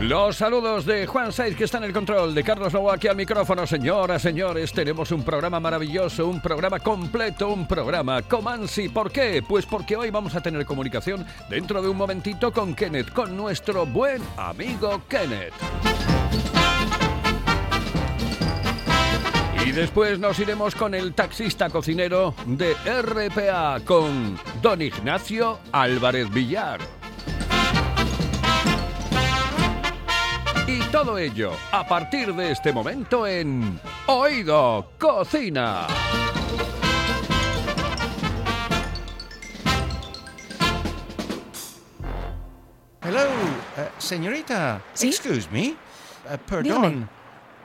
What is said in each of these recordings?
Los saludos de Juan Saiz, que está en el control, de Carlos Lobo aquí al micrófono. Señoras, señores, tenemos un programa maravilloso, un programa completo, un programa Comansi. ¿Por qué? Pues porque hoy vamos a tener comunicación dentro de un momentito con Kenneth, con nuestro buen amigo Kenneth. Y después nos iremos con el taxista cocinero de RPA, con don Ignacio Álvarez Villar. Y todo ello a partir de este momento en Oído Cocina. Hello, eh, señorita. ¿Sí? Excuse me. Eh, perdón. Dígame.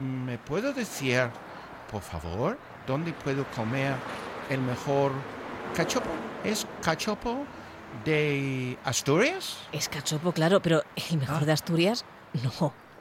¿Me puedo decir, por favor, dónde puedo comer el mejor cachopo? ¿Es cachopo de Asturias? Es cachopo, claro, pero el mejor Ah. de Asturias, no.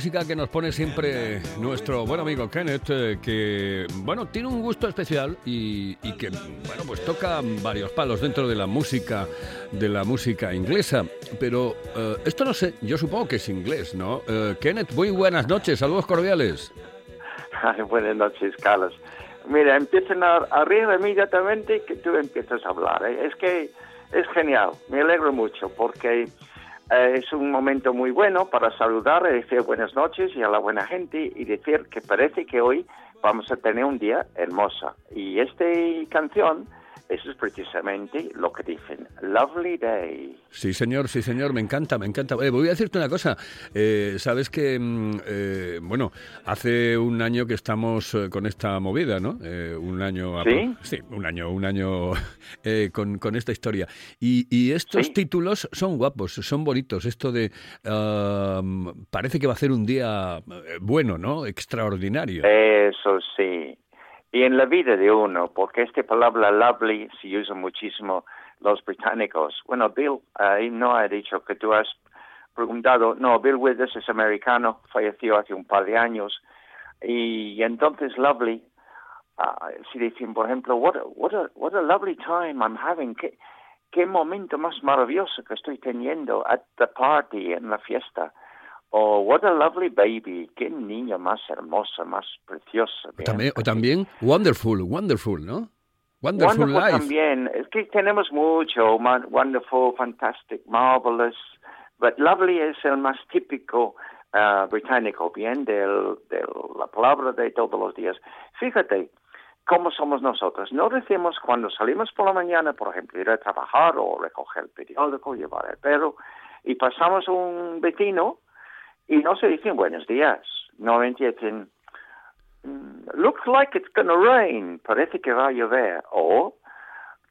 Música que nos pone siempre nuestro buen amigo Kenneth, eh, que, bueno, tiene un gusto especial y, y que, bueno, pues toca varios palos dentro de la música, de la música inglesa. Pero eh, esto no sé, yo supongo que es inglés, ¿no? Eh, Kenneth, muy buenas noches, saludos cordiales. Ay, Buenas noches, Carlos. Mira, empiezan a, a reír inmediatamente que tú empiezas a hablar. Es que es genial, me alegro mucho porque eh, es un momento muy bueno para saludar y decir buenas noches y a la buena gente y decir que parece que hoy vamos a tener un día hermoso. Y esta canción, eso es precisamente lo que dicen, Lovely Day. Sí, señor, sí, señor, me encanta, me encanta. Eh, voy a decirte una cosa. Eh, Sabes que, mm, eh, bueno, hace un año que estamos eh, con esta movida, ¿no? Un año. ¿Sí? Sí, un año, un año con, con esta historia. Y, y estos Sí. títulos son guapos, son bonitos. Esto de. ah, parece que va a ser un día bueno, ¿no? Extraordinario. Eso sí. Y en la vida de uno, porque esta palabra lovely se usa muchísimo los británicos. Bueno, Bill ahí no ha dicho que tú has preguntado. No, Bill Withers es americano, falleció hace un par de años. Y entonces lovely, ah, si dicen, por ejemplo, what a, what a, what a lovely time I'm having. ¿Qué, qué momento más maravilloso que estoy teniendo at the party, en la fiesta. Oh, what a lovely baby. Qué niño más hermoso, más precioso. O también, o también Wonderful, Wonderful, ¿no? Wonderful, Wonderful Life. también. Es que tenemos mucho. Wonderful, fantastic, marvelous. But lovely es el más típico ah, británico, bien, del, de la palabra de todos los días. Fíjate cómo somos nosotros. No decimos cuando salimos por la mañana, por ejemplo, ir a trabajar o recoger el periódico, llevar el perro, y pasamos un vecino y no se dicen buenos días. Normalmente dicen, mm, looks like it's gonna rain, parece que va a llover, o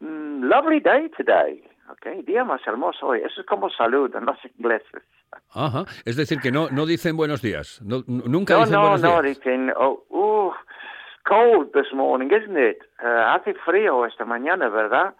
mm, lovely day today, okay, día más hermoso hoy. Eso es como salud en los ingleses. Ajá. Es decir, que no, no dicen buenos días. No, nunca No, dicen no, buenos no, días. dicen, oh, uh, cold this morning, isn't it? Eh, hace frío esta mañana, ¿verdad?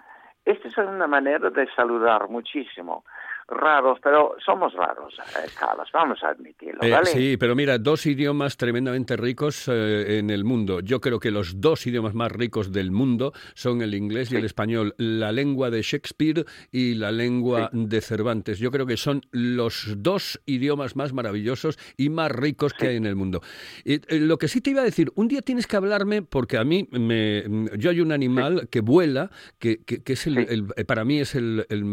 Esta es una manera de saludar muchísimo. Raros, pero somos raros, eh, Carlos, vamos a admitirlo, Eh, ¿vale? sí, pero mira, dos idiomas tremendamente ricos eh, en el mundo. Yo creo que los dos idiomas más ricos del mundo son el inglés y el español, la lengua de Shakespeare y la lengua de Cervantes. Yo creo que son los dos idiomas más maravillosos y más ricos que hay en el mundo. Y, eh, lo que sí te iba a decir, un día tienes que hablarme, porque a mí, me, yo hay un animal que vuela, que, que- que es el- eh, para mí es el, el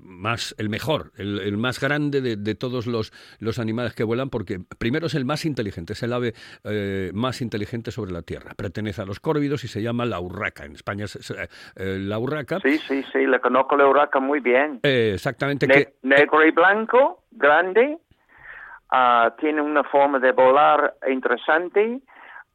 más, el mejor, el, el más grande de, de todos los, los animales que vuelan, porque primero es el más inteligente, es el ave eh, más inteligente sobre la Tierra. Pertenece a los córvidos y se llama la urraca. En España es, eh, la urraca. Sí, sí, sí, le conozco la urraca muy bien. Eh, exactamente. Ne- que, negro y blanco, grande, ah, tiene una forma de volar interesante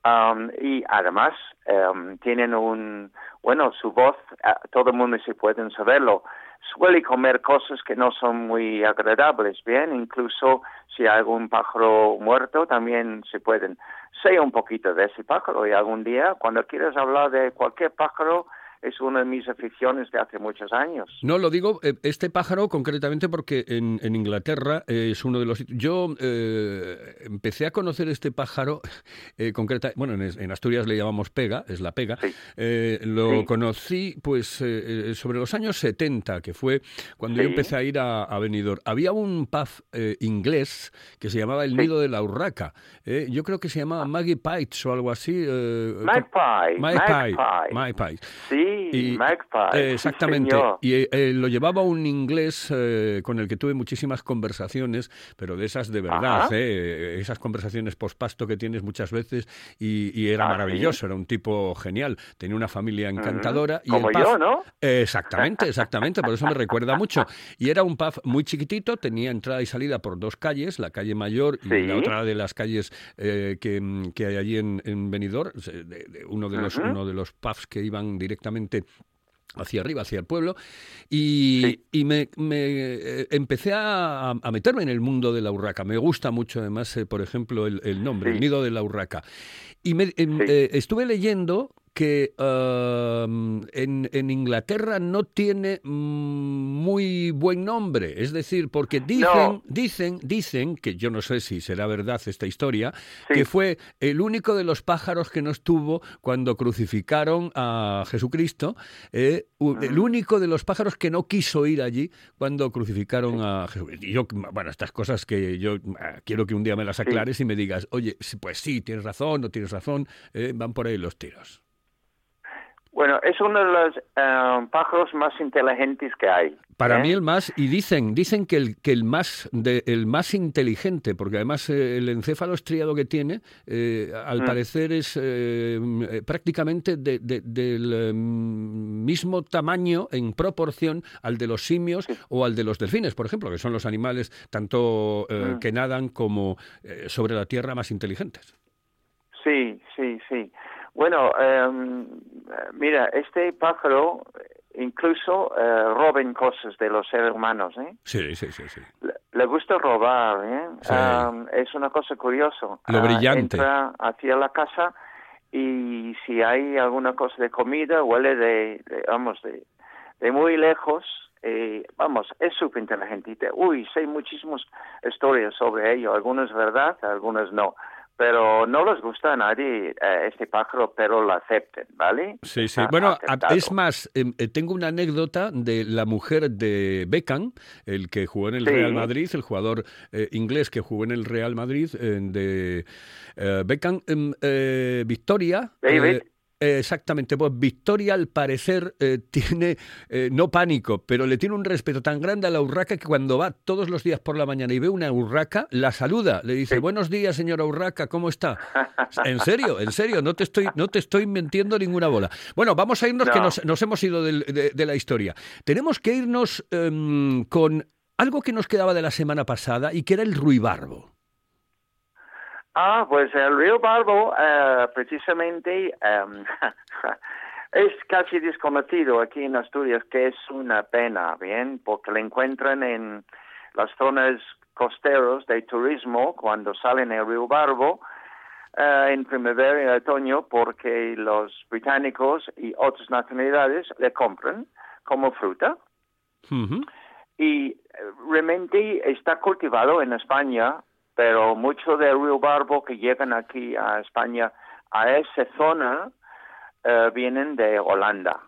am, y además em, tienen un, bueno, su voz, ah, todo el mundo se puede saberlo, suele comer cosas que no son muy agradables, bien, incluso si hay algún pájaro muerto también se pueden. Sé un poquito de ese pájaro y algún día, cuando quieras hablar de cualquier pájaro, es una de mis aficiones de hace muchos años. No, lo digo, eh, este pájaro concretamente porque en, en Inglaterra eh, es uno de los. Yo eh, empecé a conocer este pájaro, eh, concreta, bueno, en, en Asturias le llamamos pega, es la pega. Sí. Eh, lo Sí. conocí pues sobre los años 70, que fue cuando yo Sí. empecé a ir a, a Benidorm. Había un pub inglés que se llamaba El Nido de la Urraca. yo creo que se llamaba Maggie Pites o algo así. Magpie, Magpie. magpie. Magpie. Sí, Y- Magpie. sí, exactamente. señor. y eh, lo llevaba un inglés eh, con el que tuve muchísimas conversaciones, pero de esas de verdad, eh, esas conversaciones pospasto que tienes muchas veces y, y era Ah, maravilloso, era un tipo genial, tenía una familia encantadora. y el Como pub- yo, ¿no? Exactamente, exactamente, por eso me recuerda mucho. Y era un pub muy chiquitito, tenía entrada y salida por dos calles, la calle Mayor y Sí. la otra de las calles eh, que, mm, que hay allí en, en Benidorm, de- de- uno, de los, Ujú. uno de los pubs que iban directamente hacia arriba, hacia el pueblo, y, Sí. y me, me, eh, empecé a, a meterme en el mundo de la urraca. Me gusta mucho, además, eh, por ejemplo, el, el nombre, Sí. el nido de la urraca. Y me, em, Sí. eh, estuve leyendo que um, en, en Inglaterra no tiene mm, muy buen nombre, es decir, porque dicen, No. dicen, dicen, que yo no sé si será verdad esta historia, Sí. que fue el único de los pájaros que no estuvo cuando crucificaron a Jesucristo, eh, u- el único de los pájaros que no quiso ir allí cuando crucificaron a Jesucristo. Y yo, bueno, estas cosas que yo ah, quiero que un día me las aclares y me digas, oye, pues sí, tienes razón, no tienes razón, eh, van por ahí los tiros. Bueno, es uno de los eh, pájaros más inteligentes que hay. Para ¿eh? mí el más, y dicen, dicen que el, que el más de, el más inteligente, porque además eh, el encéfalo estriado que tiene, eh, al Mm. parecer es prácticamente de- de- del eh, mismo tamaño en proporción al de los simios o al de los delfines, por ejemplo, que son los animales tanto Mm. que nadan como sobre la tierra más inteligentes. Sí, sí, sí. Bueno, em, mira, este pájaro eh, incluso eh, roben cosas de los seres humanos, ¿eh? Sí, sí, sí, sí. Le, le gusta robar, ¿eh? Sí. Am, es una cosa curiosa. Lo Ah, brillante. Entra hacia la casa y si hay alguna cosa de comida, huele de, de- vamos, de, de muy lejos. eh, vamos, es súper inteligente. Uy, sé muchísimas historias sobre ello. Algunas verdad, algunas no. Pero no les gusta a nadie eh, este pájaro, pero lo acepten, ¿vale? Sí, sí. Bueno, aceptado. es más, em, eh, tengo una anécdota de la mujer de Beckham, el que jugó en el Sí. Real Madrid, el jugador eh, inglés que jugó en el Real Madrid, eh, de eh, Beckham, em, eh, Victoria. David. Eh, Exactamente, pues Victoria al parecer eh, tiene, eh, no pánico, pero le tiene un respeto tan grande a la urraca que cuando va todos los días por la mañana y ve una urraca, la saluda, le dice, buenos días señora urraca, ¿cómo está? En serio, en serio, no te estoy, no te estoy mintiendo ninguna bola. Bueno, vamos a irnos, que No. nos, nos hemos ido del- de, de la historia. Tenemos que irnos em, con algo que nos quedaba de la semana pasada y que era el ruibarbo. Ah, pues el río Barbo, eh, precisamente, em, es casi desconocido aquí en Asturias, que es una pena, ¿bien? Porque lo encuentran en las zonas costeros de turismo cuando salen el río Barbo eh, en primavera y otoño porque los británicos y otras nacionalidades le compran como fruta y eh, realmente está cultivado en España, pero mucho del río Barbo que llegan aquí a España a esa zona eh, vienen de Holanda.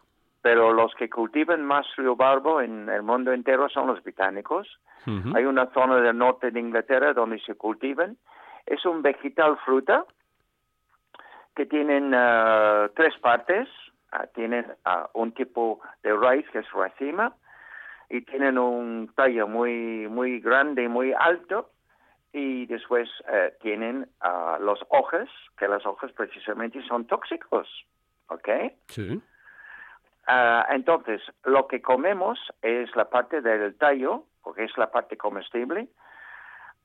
Pero los que cultivan más río Barbo en el mundo entero son los británicos. Hay una zona del norte de Inglaterra donde se cultivan. Es un vegetal fruta que tienen eh, tres partes. Ah, tienen ah, un tipo de raíz que es racima y tienen un tallo muy muy grande y muy alto y después eh, tienen ah, las hojas que las hojas precisamente son tóxicos, ¿ok? Sí. Ah, entonces, lo que comemos es la parte del tallo, porque es la parte comestible.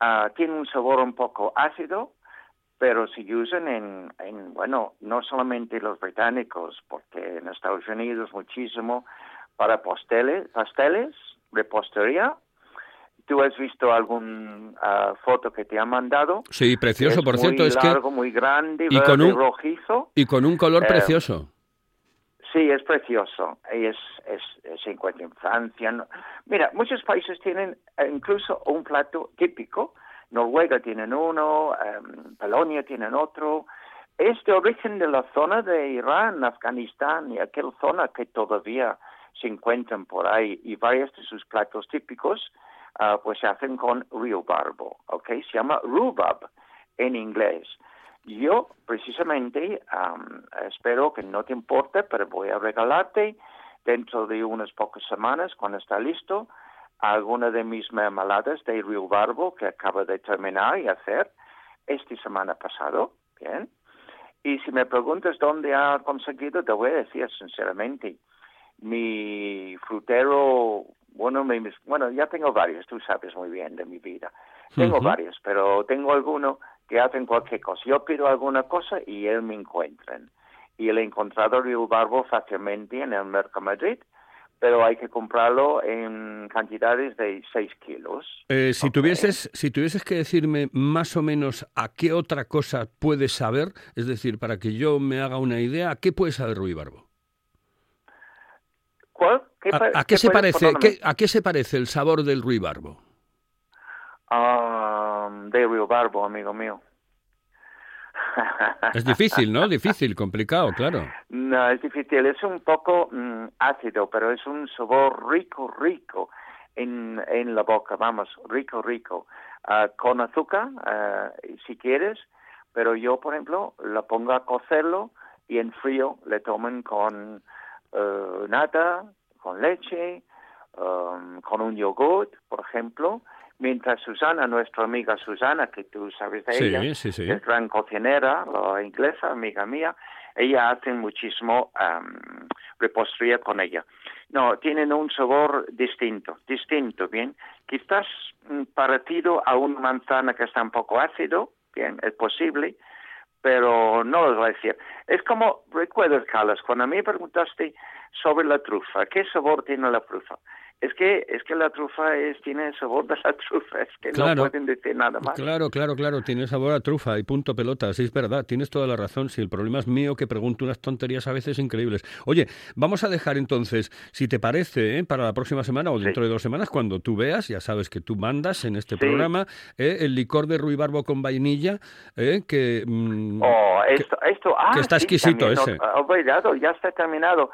Ah, tiene un sabor un poco ácido, pero se usan en, en, bueno, no solamente los británicos, porque en Estados Unidos muchísimo para pasteles, pasteles, repostería. ¿Tú has visto algún ah, foto que te han mandado? Sí, precioso, Es por cierto, muy es que... largo, muy grande, y verde, con un- rojizo. Y con un color Eh, precioso. Sí, es precioso. Y es, es, se encuentra en Francia. no- Mira, muchos países tienen eh, incluso un plato típico. Noruega tienen uno, em, Polonia tienen otro. Es de origen de la zona de Irán, Afganistán y aquella zona que todavía se encuentran por ahí. Y varios de sus platos típicos ah, pues se hacen con rhubarbo, ¿ok? Se llama rhubarb en inglés. Yo, precisamente, am, espero que no te importe, pero voy a regalarte dentro de unas pocas semanas, cuando está listo, alguna de mis mermeladas de Río Barbo que acabo de terminar y hacer esta semana pasado, ¿bien? Y si me preguntas dónde ha conseguido, te voy a decir sinceramente, mi frutero, bueno, mis- bueno, ya tengo varios, tú sabes muy bien de mi vida. Tengo varios, pero tengo alguno que hacen cualquier cosa. Yo pido alguna cosa y él me encuentran. Y le he encontrado Río Barbo fácilmente en el Mercado Madrid, pero hay que comprarlo en cantidades de 6 kilos. Eh, si, Ok. tuvieses, si tuvieses que decirme más o menos a qué otra cosa puedes saber, es decir, para que yo me haga una idea, ¿a qué puede saber Ruibarbo? ¿Cuál? ¿Qué ¿A, qué se puedes- parece, qué- ¿A qué se parece el sabor del Ruibarbo? Ah, de Río Barbo, amigo mío. Es difícil, ¿no? Difícil, complicado, claro. No, es difícil. Es un poco mm, ácido, pero es un sabor rico, rico en, en la boca. Vamos, rico, rico. Ah, con azúcar, ah, si quieres, pero yo, por ejemplo, la pongo a cocerlo y en frío le toman con eh, nata, con leche, um, con un yogurt, por ejemplo. Mientras Susana, nuestra amiga Susana, que tú sabes de Sí, ella, sí, sí. es gran cocinera, la inglesa, amiga mía, ella hace muchísimo am, repostería con ella. No, tienen un sabor distinto, distinto, bien. Quizás mm, parecido a una manzana que está un poco ácido, bien, es posible, pero no lo voy a decir. Es como, recuerdas, Carlos, cuando a me preguntaste sobre la trufa, ¿qué sabor tiene la trufa? Es que, es que la trufa es, tiene sabor de la trufa, es que Claro. no pueden decir nada más. Claro, claro, claro, tiene sabor a trufa y punto pelota, sí es verdad, tienes toda la razón, si el problema es mío que pregunto unas tonterías a veces increíbles. Oye, vamos a dejar entonces, si te parece, ¿eh? para la próxima semana o dentro de dos semanas, cuando tú veas, ya sabes que tú mandas en este Sí. programa, ¿eh? el licor de ruibarbo con vainilla, ¿eh? que... mm, Oh, esto, esto, ah, que está exquisito también, ese. no, ya está terminado.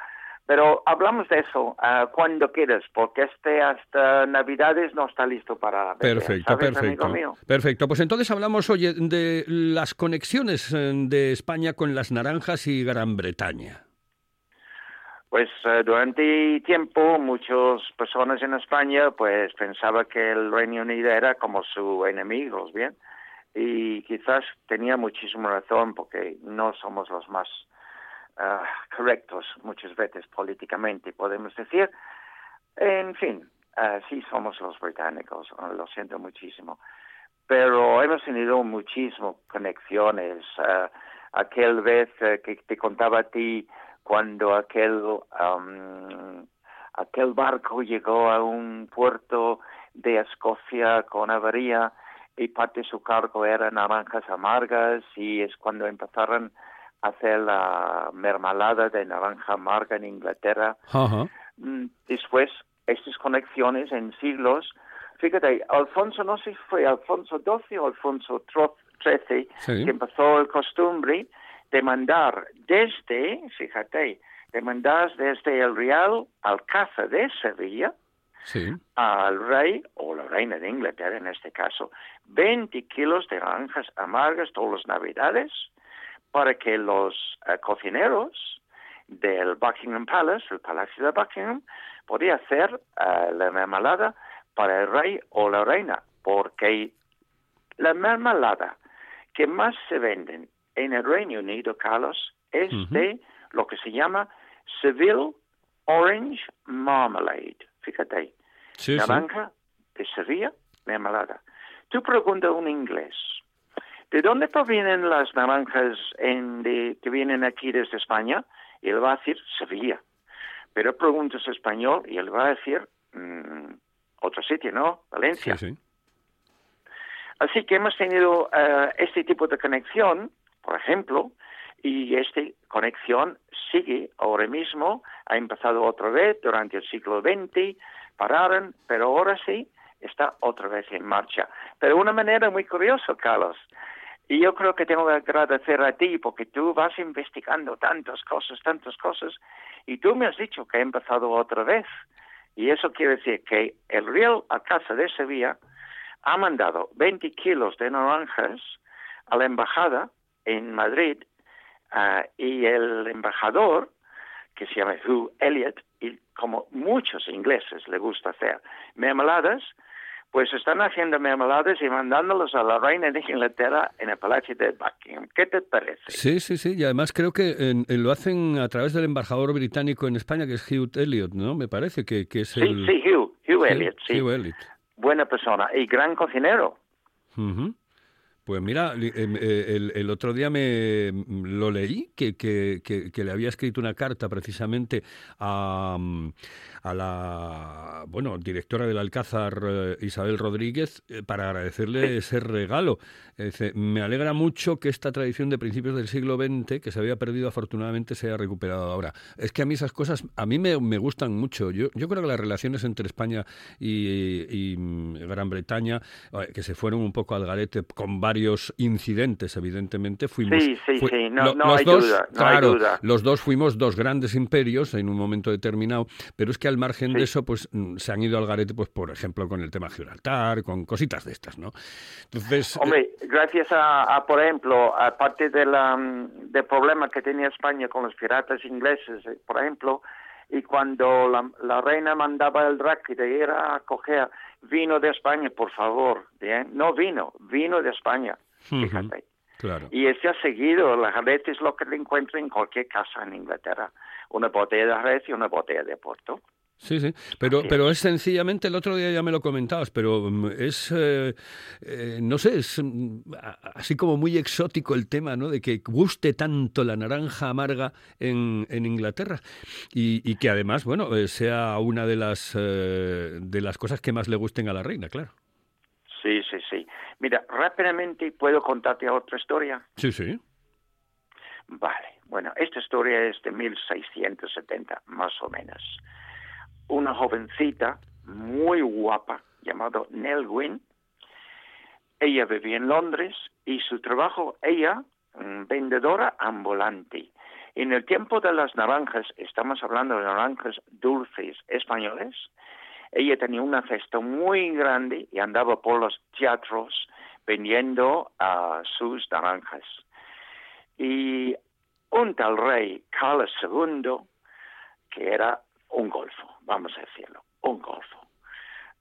Pero hablamos de eso ah, cuando quieras, porque este hasta Navidades no está listo para beber, Perfecto, ¿sabes, perfecto. amigo mío? Perfecto. Pues entonces hablamos, oye, de las conexiones eh, de España con las naranjas y Gran Bretaña. Pues eh, durante tiempo muchas personas en España pues pensaba que el Reino Unido era como su enemigo, ¿bien? Y quizás tenía muchísima razón porque no somos los más ah, correctos muchas veces políticamente, podemos decir. En fin, ah, sí somos los británicos, lo siento muchísimo. Pero hemos tenido muchísimas conexiones. ah, aquel vez eh, que te contaba a ti cuando aquel am, aquel barco llegó a un puerto de Escocia con avería y parte de su cargo era naranjas amargas y es cuando empezaron hacer la mermelada de naranja amarga en Inglaterra. Ajá. Mm, Después, estas conexiones en siglos, fíjate, Alfonso, no sé si fue Alfonso XII o Alfonso XIII, Sí. que empezó el costumbre de mandar desde, fíjate, de mandar desde el Real Alcázar de Sevilla Sí. al rey o la reina de Inglaterra en este caso 20 kilos de naranjas amargas todas las navidades para que los eh, cocineros del Buckingham Palace, el Palacio de Buckingham, podía hacer eh, la mermelada para el rey o la reina, porque la mermelada que más se venden en el Reino Unido, Carlos, es de lo que se llama Seville Orange Marmalade. Fíjate, sí. naranja de Sevilla, mermelada. Tú preguntas a un inglés, ¿de dónde provienen las naranjas en de- que vienen aquí desde España? Y él va a decir Sevilla. Pero preguntas español y él va a decir mm, otro sitio, ¿no? Valencia. Sí, sí. Así que hemos tenido eh, este tipo de conexión, por ejemplo, y esta conexión sigue ahora mismo, ha empezado otra vez durante el siglo XX, pararon, pero ahora sí está otra vez en marcha. Pero de una manera muy curiosa, Carlos. Y yo creo que tengo que agradecer a ti porque tú vas investigando tantas cosas, tantas cosas, y tú me has dicho que ha empezado otra vez. Y eso quiere decir que el Real Alcázar de Sevilla ha mandado 20 kilos de naranjas a la embajada en Madrid ah, y el embajador, que se llama Hugh Elliot, y como muchos ingleses le gusta hacer mermeladas, pues están haciendo mermeladas y mandándolos a la reina de Inglaterra en el Palacio de Buckingham. ¿Qué te parece? Sí, sí, sí. Y además creo que en- en- lo hacen a través del embajador británico en España, que es Hugh Elliot, ¿no? Me parece que, que es Sí, el... sí, Hugh, Hugh Sí, Elliot, sí. Hugh Elliot. Buena persona y gran cocinero. Ujú. Pues mira, em, eh, el, el otro día me mm, lo leí, que, que, que- que le había escrito una carta precisamente a, mm, a la bueno directora del Alcázar, eh, Isabel Rodríguez, eh, para agradecerle ese regalo. Dice, me alegra mucho que esta tradición de principios del siglo XX, que se había perdido afortunadamente, se haya recuperado ahora. Es que a mí esas cosas, a mí me, me gustan mucho. Yo, yo creo que las relaciones entre España y, y, mm, Gran Bretaña, que se fueron un poco al garete con varios incidentes, evidentemente, fuimos... Sí, sí, fue- sí, no- lo- no los hay dos, duda, no hay claro, duda. los dos fuimos dos grandes imperios en un momento determinado, pero es que al margen de eso, pues mm, se han ido al garete, pues por ejemplo, con el tema Gibraltar, con cositas de estas, ¿no? Entonces, eh, gracias a, a, por ejemplo, aparte de la, mm, del problema que tenía España con los piratas ingleses, eh, por ejemplo, y cuando la, la reina mandaba el drac de ir a coger vino de España, por favor, ¿bien? no vino, vino de España, fíjate. claro. Y ese ha seguido, la Jerez es lo que le encuentro en cualquier casa en Inglaterra, una botella de Jerez y una botella de Porto. Sí, sí, pero, Así es. pero es sencillamente, el otro día ya me lo comentabas, pero mm, es, eh, eh, no sé, es mm, así como muy exótico el tema, ¿no? De que guste tanto la naranja amarga en, en Inglaterra y, y que además, bueno, eh, sea una de las, eh, de las cosas que más le gusten a la reina, claro. Sí, sí, sí. Mira, rápidamente puedo contarte otra historia. Sí, sí. Vale, bueno, esta historia es de 1670, más o menos. Una jovencita muy guapa, llamada Nell Gwyn. Ella vivía en Londres y su trabajo, ella, mm, vendedora ambulante. En el tiempo de las naranjas, estamos hablando de naranjas dulces españoles, ella tenía una cesta muy grande y andaba por los teatros vendiendo ah, sus naranjas. Y un tal rey, Carlos II, que era un golfo, vamos a decirlo, un golfo.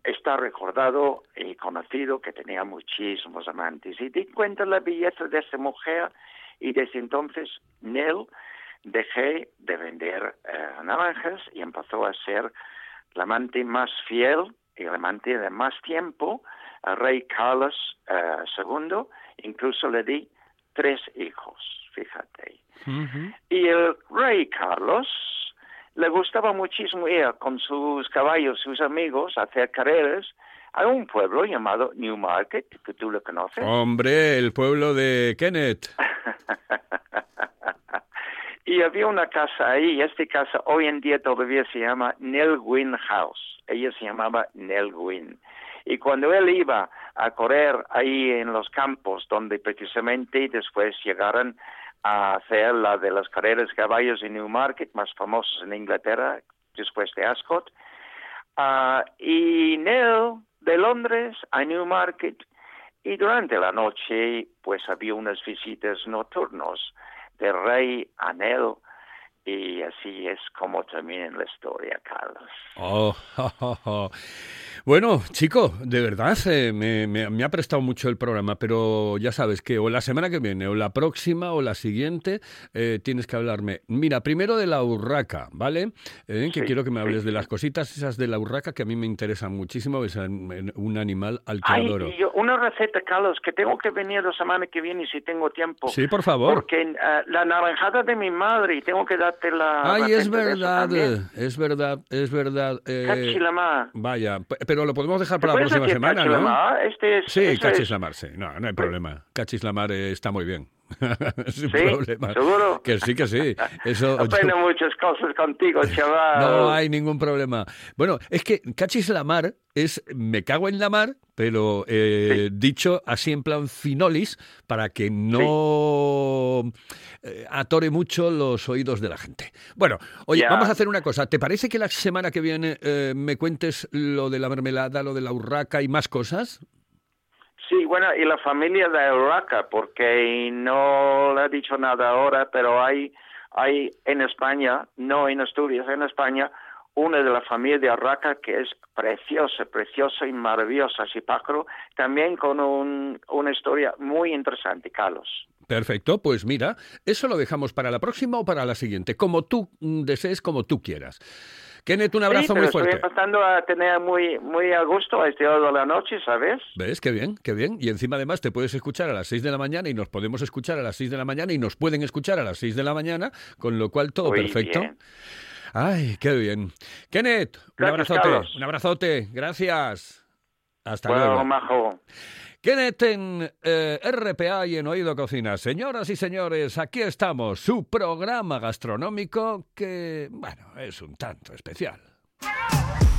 Está recordado y conocido que tenía muchísimos amantes. Y di cuenta la belleza de esa mujer y desde entonces Nell dejé de vender eh, naranjas y empezó a ser la amante más fiel y el amante de más tiempo al rey Carlos eh, II. Incluso le di tres hijos, fíjate. Y el rey Carlos le gustaba muchísimo ir con sus caballos, sus amigos, a hacer carreras a un pueblo llamado Newmarket, que tú lo conoces. Hombre, el pueblo de Kenneth. y había una casa ahí, esta casa hoy en día todavía se llama Nell Gwyn House. Ella se llamaba Nell Gwyn. Y cuando él iba a correr ahí en los campos, donde precisamente después llegaron a hacer la de las carreras caballos en Newmarket, más famosos en Inglaterra, después de Ascot, ah, y Nell de Londres a Newmarket, y durante la noche pues había unas visitas nocturnos de rey a Nell, y así es como termina la historia, Carlos. Oh, Bueno, chico, de verdad, eh, me, me, ha prestado mucho el programa, pero ya sabes que o la semana que viene, o la próxima, o la siguiente, eh, tienes que hablarme. Mira, primero de la urraca, ¿vale? Eh, que quiero que me hables de las cositas esas de la urraca que a mí me interesan muchísimo, es un animal al que adoro. una receta, Carlos, que tengo que venir la semana que viene si tengo tiempo. Sí, por favor. Porque la naranjada de mi madre, y tengo que darte la... Ay, es verdad, es verdad, es verdad. Vaya, pero lo podemos dejar para la próxima semana, ¿no? Este sí, Cachislamar, sí. No, no hay problema. Cachislamar está muy bien. Sin problema. ¿Seguro? Que sí, que sí. Eso, Aprendo muchas cosas contigo, chaval. No hay ningún problema. Bueno, es que cachis la mar es me cago en la mar, pero eh, dicho así en plan finolis para que no eh, atore mucho los oídos de la gente. Bueno, oye, vamos a hacer una cosa. ¿Te parece que la semana que viene eh, me cuentes lo de la mermelada, lo de la urraca y más cosas? Sí, bueno, y la familia de Urraca, porque no le he dicho nada ahora, pero hay, hay en España, no en Asturias, en España, una de la familia de Urraca que es preciosa, preciosa y maravillosa, Sipacro, también con un, una historia muy interesante, Carlos. Perfecto, pues mira, eso lo dejamos para la próxima o para la siguiente, como tú desees, como tú quieras. Kenneth, un abrazo muy fuerte. Estoy pasando a tener muy, muy a gusto a este lado de la noche, ¿sabes? ¿Ves? Qué bien, qué bien. Y encima además te puedes escuchar a las 6 de la mañana y nos podemos escuchar a las 6 de la mañana y nos pueden escuchar a las 6 de la mañana, con lo cual todo perfecto. Ay, qué bien. Kenneth, un abrazote, un abrazote. Gracias. Hasta luego. Majo. Kenneth en eh, RPA y en Oído Cocina. Señoras y señores, aquí estamos, su programa gastronómico que, bueno, es un tanto especial.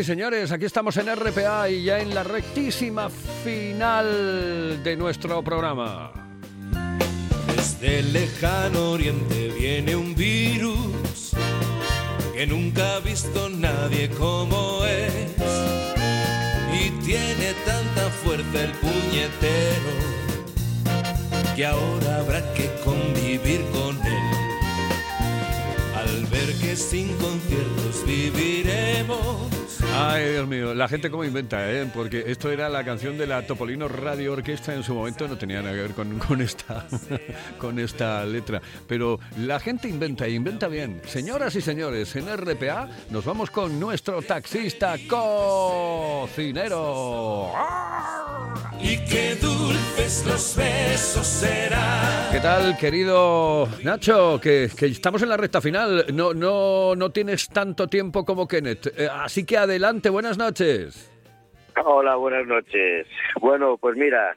y señores, aquí estamos en RPA y ya en la rectísima final de nuestro programa. Desde el lejano oriente viene un virus que nunca ha visto nadie como es. Y tiene tanta fuerza el puñetero que ahora habrá que convivir con él. Al ver que sin conciertos viviremos Ay, Dios mío, la gente cómo inventa, ¿eh? Porque esto era la canción de la Topolino Radio Orquesta en su momento, no tenía nada que ver con, con esta, con esta letra. Pero la gente inventa e inventa bien. Señoras y señores, en RPA nos vamos con nuestro taxista cocinero. Y qué dulces los besos serán. ¿Qué tal, querido Nacho? Que, que estamos en la recta final. No, no, no tienes tanto tiempo como Kenneth. Eh, así que adelante, buenas noches. Hola, buenas noches. Bueno, pues mira,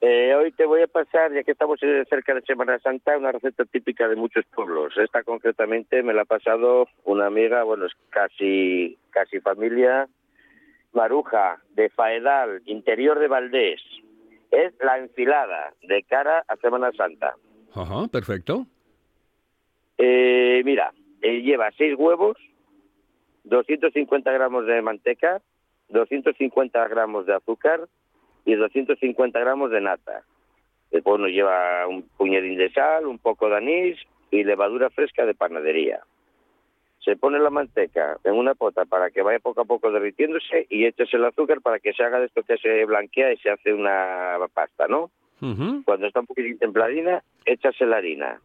eh, hoy te voy a pasar, ya que estamos cerca de Semana Santa, una receta típica de muchos pueblos. Esta concretamente me la ha pasado una amiga, bueno, es casi, casi familia, Maruja, de Faedal, interior de Valdés. Es la enfilada de cara a Semana Santa. Ajá, perfecto. Eh, mira, eh, lleva seis huevos, 250 gramos de manteca, 250 gramos de azúcar y 250 gramos de nata. Después nos lleva un puñadín de sal, un poco de anís y levadura fresca de panadería. Se pone la manteca en una pota para que vaya poco a poco derritiéndose y echas el azúcar para que se haga de esto que se blanquea y se hace una pasta, ¿no? Cuando está un poquitín templadina, echas la harina,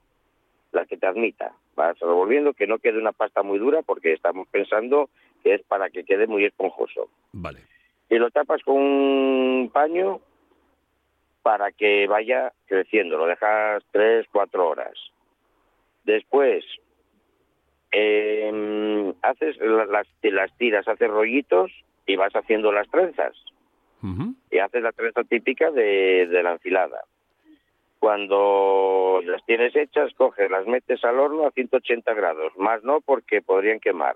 la que te admita. Vas revolviendo que no quede una pasta muy dura porque estamos pensando que es para que quede muy esponjoso. Vale. Y lo tapas con un paño para que vaya creciendo. Lo dejas tres, cuatro horas. Después eh, haces las, las tiras, haces rollitos y vas haciendo las trenzas. Y haces la trenza típica de, de la enfilada. Cuando las tienes hechas, coges, las metes al horno a 180 grados. Más no porque podrían quemar.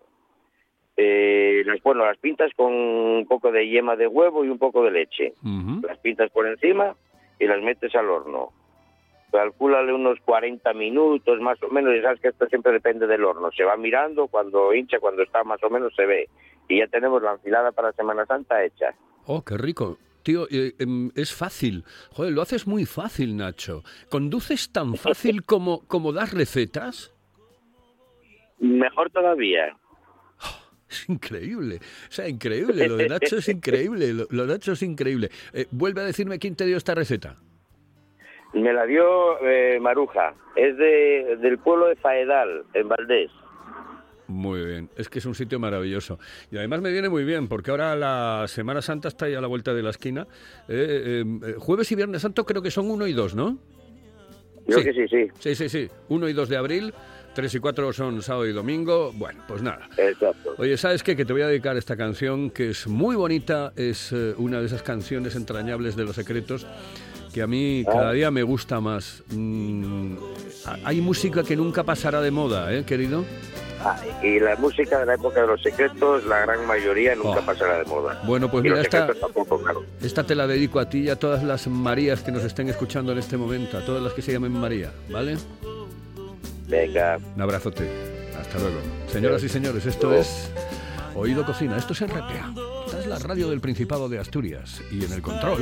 Eh, las, bueno, las pintas con un poco de yema de huevo y un poco de leche. Las pintas por encima y las metes al horno. Calcúlale unos 40 minutos más o menos, y sabes que esto siempre depende del horno. Se va mirando, cuando hincha, cuando está más o menos se ve. Y ya tenemos la enfilada para Semana Santa hecha. Oh, qué rico. Tío, eh, em, es fácil. Joder, lo haces muy fácil, Nacho. ¿Conduces tan fácil como, como das recetas? Mejor todavía. Es increíble. O sea, increíble. Lo de Nacho es increíble. Lo, lo de Nacho es increíble. Eh, vuelve a decirme quién te dio esta receta. Me la dio eh, Maruja. Es de, del pueblo de Faedal, en Valdés. Muy bien, es que es un sitio maravilloso. Y además me viene muy bien, porque ahora la Semana Santa está ahí a la vuelta de la esquina. Eh, eh, jueves y Viernes Santo creo que son uno y dos, ¿no? Creo que sí, sí. Sí, sí, sí. Uno y dos de abril. Tres y cuatro son sábado y domingo. Bueno, pues nada. Exacto. Oye, ¿sabes qué? Que te voy a dedicar esta canción que es muy bonita. Es eh, una de esas canciones entrañables de los secretos que a mí cada día me gusta más. Mm, hay música que nunca pasará de moda, ¿eh, querido? Ah, y la música de la época de los secretos, la gran mayoría nunca Oh. pasará de moda. Bueno, pues Y mira, esta, tampoco, claro. esta te la dedico a ti y a todas las Marías que nos estén escuchando en este momento, a todas las que se llamen María, ¿vale? Venga. Un abrazote. Hasta luego. Señoras y señores, esto es Oído Cocina, esto es RPA. Esta es la radio del Principado de Asturias. Y en el control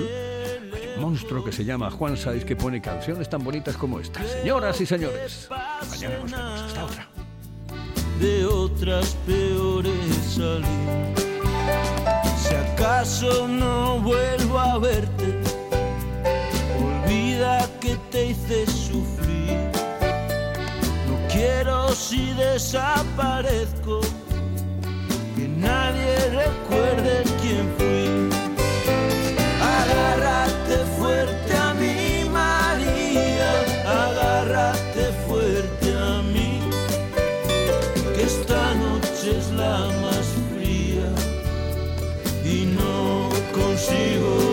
hay un monstruo que se llama Juan Saiz que pone canciones tan bonitas como esta. Señoras y señores, mañana nos vemos. Hasta otra. De otras peores salir. Si acaso no vuelvo a verte, olvida que te hice sufrir. No quiero si desaparezco, que nadie recuerde quién fui. contigo.